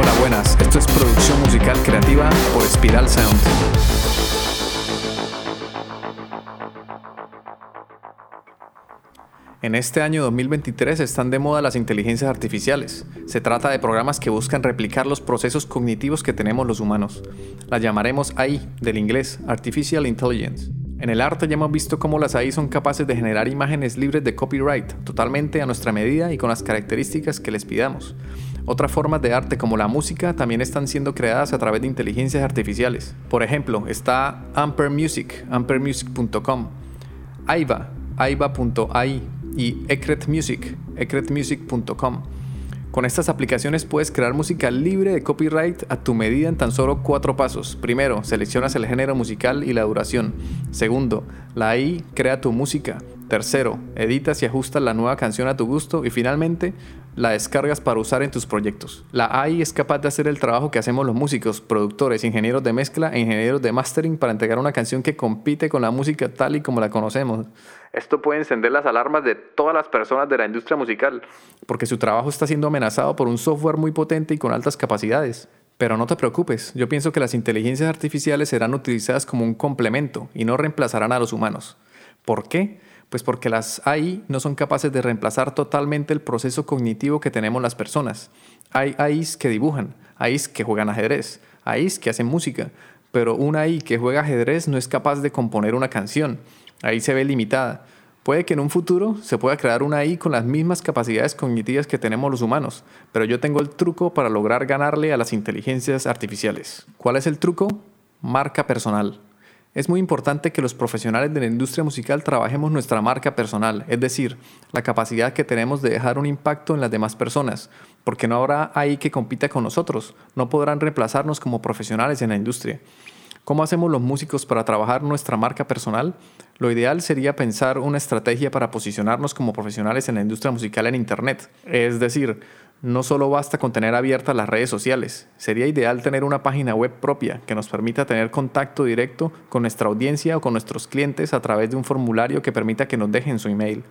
Hola, buenas. Esto es producción musical creativa por Spiral Sound. En este año 2023 están de moda las inteligencias artificiales. Se trata de programas que buscan replicar los procesos cognitivos que tenemos los humanos. Las llamaremos AI, del inglés Artificial Intelligence. En el arte ya hemos visto cómo las AI son capaces de generar imágenes libres de copyright, totalmente a nuestra medida y con las características que les pidamos. Otras formas de arte como la música también están siendo creadas a través de inteligencias artificiales. Por ejemplo, está Amper Music, ampermusic.com, Aiva, aiva.ai y Ecret Music, ecretmusic.com. Con estas aplicaciones puedes crear música libre de copyright a tu medida en tan solo cuatro pasos. Primero, seleccionas el género musical y la duración. Segundo, la AI crea tu música. Tercero, editas y ajustas la nueva canción a tu gusto. Y finalmente, la descargas para usar en tus proyectos. La AI es capaz de hacer el trabajo que hacemos los músicos, productores, ingenieros de mezcla e ingenieros de mastering para entregar una canción que compite con la música tal y como la conocemos. Esto puede encender las alarmas de todas las personas de la industria musical, porque su trabajo está siendo amenazado por un software muy potente y con altas capacidades. Pero no te preocupes, yo pienso que las inteligencias artificiales serán utilizadas como un complemento y no reemplazarán a los humanos. ¿Por qué? Pues porque las AI no son capaces de reemplazar totalmente el proceso cognitivo que tenemos las personas. Hay AIs que dibujan, AIs que juegan ajedrez, AIs que hacen música, pero una AI que juega ajedrez no es capaz de componer una canción. Ahí se ve limitada. Puede que en un futuro se pueda crear una AI con las mismas capacidades cognitivas que tenemos los humanos, pero yo tengo el truco para lograr ganarle a las inteligencias artificiales. ¿Cuál es el truco? Marca personal. Es muy importante que los profesionales de la industria musical trabajemos nuestra marca personal, es decir, la capacidad que tenemos de dejar un impacto en las demás personas, porque no habrá AI que compita con nosotros, no podrán reemplazarnos como profesionales en la industria. ¿Cómo hacemos los músicos para trabajar nuestra marca personal? Lo ideal sería pensar una estrategia para posicionarnos como profesionales en la industria musical en Internet. Es decir, no solo basta con tener abiertas las redes sociales, sería ideal tener una página web propia que nos permita tener contacto directo con nuestra audiencia o con nuestros clientes a través de un formulario que permita que nos dejen su email.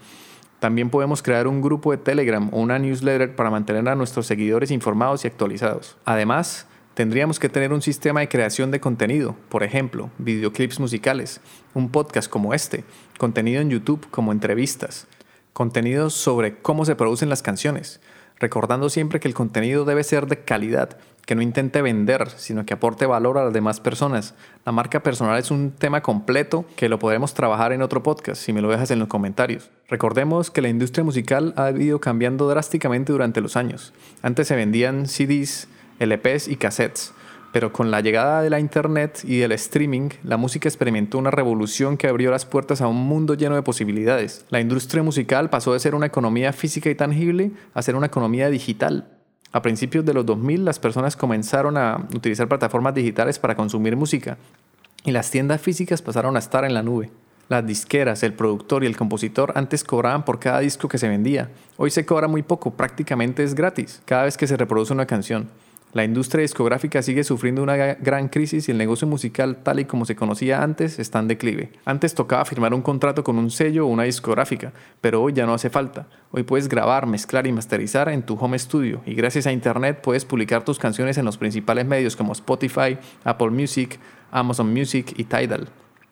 También podemos crear un grupo de Telegram o una newsletter para mantener a nuestros seguidores informados y actualizados. Además, Tendríamos que tener un sistema de creación de contenido, por ejemplo, videoclips musicales, un podcast como este, contenido en YouTube como entrevistas, contenidos sobre cómo se producen las canciones, recordando siempre que el contenido debe ser de calidad, que no intente vender, sino que aporte valor a las demás personas. La marca personal es un tema completo que lo podremos trabajar en otro podcast, si me lo dejas en los comentarios. Recordemos que la industria musical ha ido cambiando drásticamente durante los años. Antes se vendían CDs, LPs y cassettes. Pero con la llegada de la internet y del streaming, la música experimentó una revolución que abrió las puertas a un mundo lleno de posibilidades. La industria musical pasó de ser una economía física y tangible a ser una economía digital. A principios de los 2000 las personas comenzaron a utilizar plataformas digitales para consumir música y las tiendas físicas pasaron a estar en la nube. Las disqueras, el productor y el compositor antes cobraban por cada disco que se vendía. Hoy se cobra muy poco, prácticamente es gratis, cada vez que se reproduce una canción. La industria discográfica sigue sufriendo una gran crisis y el negocio musical tal y como se conocía antes está en declive. Antes tocaba firmar un contrato con un sello o una discográfica, pero hoy ya no hace falta. Hoy puedes grabar, mezclar y masterizar en tu home studio y gracias a Internet puedes publicar tus canciones en los principales medios como Spotify, Apple Music, Amazon Music y Tidal.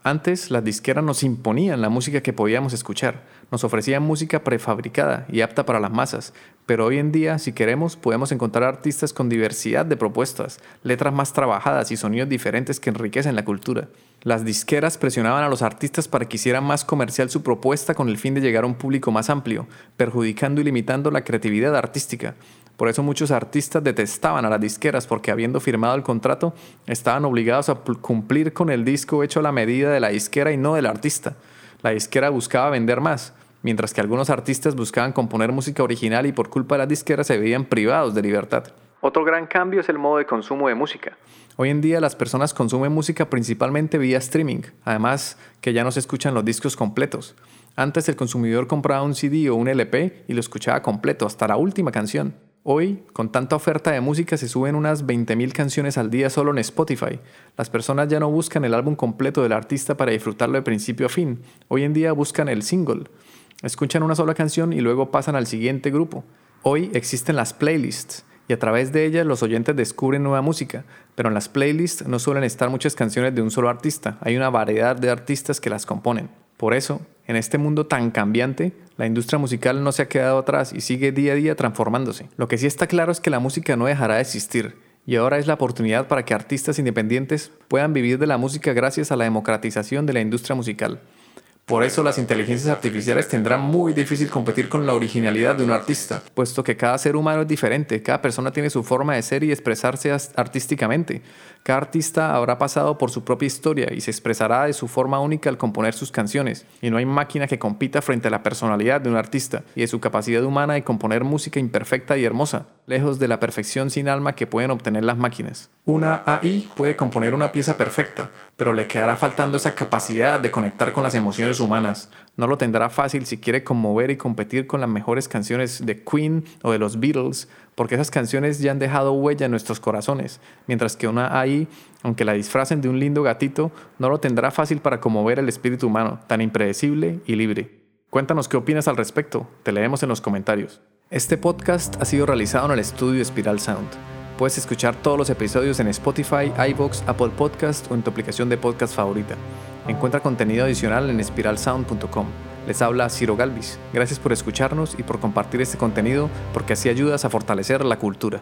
Antes las disqueras nos imponían la música que podíamos escuchar, nos ofrecían música prefabricada y apta para las masas, pero hoy en día si queremos podemos encontrar artistas con diversidad de propuestas, letras más trabajadas y sonidos diferentes que enriquecen la cultura. Las disqueras presionaban a los artistas para que hicieran más comercial su propuesta con el fin de llegar a un público más amplio, perjudicando y limitando la creatividad artística. Por eso muchos artistas detestaban a las disqueras porque habiendo firmado el contrato estaban obligados a cumplir con el disco hecho a la medida de la disquera y no del artista. La disquera buscaba vender más, mientras que algunos artistas buscaban componer música original y por culpa de las disqueras se veían privados de libertad. Otro gran cambio es el modo de consumo de música. Hoy en día las personas consumen música principalmente vía streaming, además que ya no se escuchan los discos completos. Antes el consumidor compraba un CD o un LP y lo escuchaba completo hasta la última canción. Hoy, con tanta oferta de música, se suben unas 20.000 canciones al día solo en Spotify. Las personas ya no buscan el álbum completo del artista para disfrutarlo de principio a fin. Hoy en día buscan el single. Escuchan una sola canción y luego pasan al siguiente grupo. Hoy existen las playlists, y a través de ellas los oyentes descubren nueva música, pero en las playlists no suelen estar muchas canciones de un solo artista, hay una variedad de artistas que las componen. Por eso, en este mundo tan cambiante, la industria musical no se ha quedado atrás y sigue día a día transformándose. Lo que sí está claro es que la música no dejará de existir, y ahora es la oportunidad para que artistas independientes puedan vivir de la música gracias a la democratización de la industria musical. Por eso las inteligencias artificiales tendrán muy difícil competir con la originalidad de un artista, puesto que cada ser humano es diferente, cada persona tiene su forma de ser y expresarse artísticamente. Cada artista habrá pasado por su propia historia y se expresará de su forma única al componer sus canciones, y no hay máquina que compita frente a la personalidad de un artista y de su capacidad humana de componer música imperfecta y hermosa, lejos de la perfección sin alma que pueden obtener las máquinas. Una AI puede componer una pieza perfecta, pero le quedará faltando esa capacidad de conectar con las emociones humanas. No lo tendrá fácil si quiere conmover y competir con las mejores canciones de Queen o de los Beatles, porque esas canciones ya han dejado huella en nuestros corazones, mientras que una AI, aunque la disfracen de un lindo gatito, no lo tendrá fácil para conmover el espíritu humano, tan impredecible y libre. Cuéntanos qué opinas al respecto, te leemos en los comentarios. Este podcast ha sido realizado en el estudio Spiral Sound. Puedes escuchar todos los episodios en Spotify, iVoox, Apple Podcast o en tu aplicación de podcast favorita. Encuentra contenido adicional en spiralsound.com. Les habla Ciro Galvis. Gracias por escucharnos y por compartir este contenido porque así ayudas a fortalecer la cultura.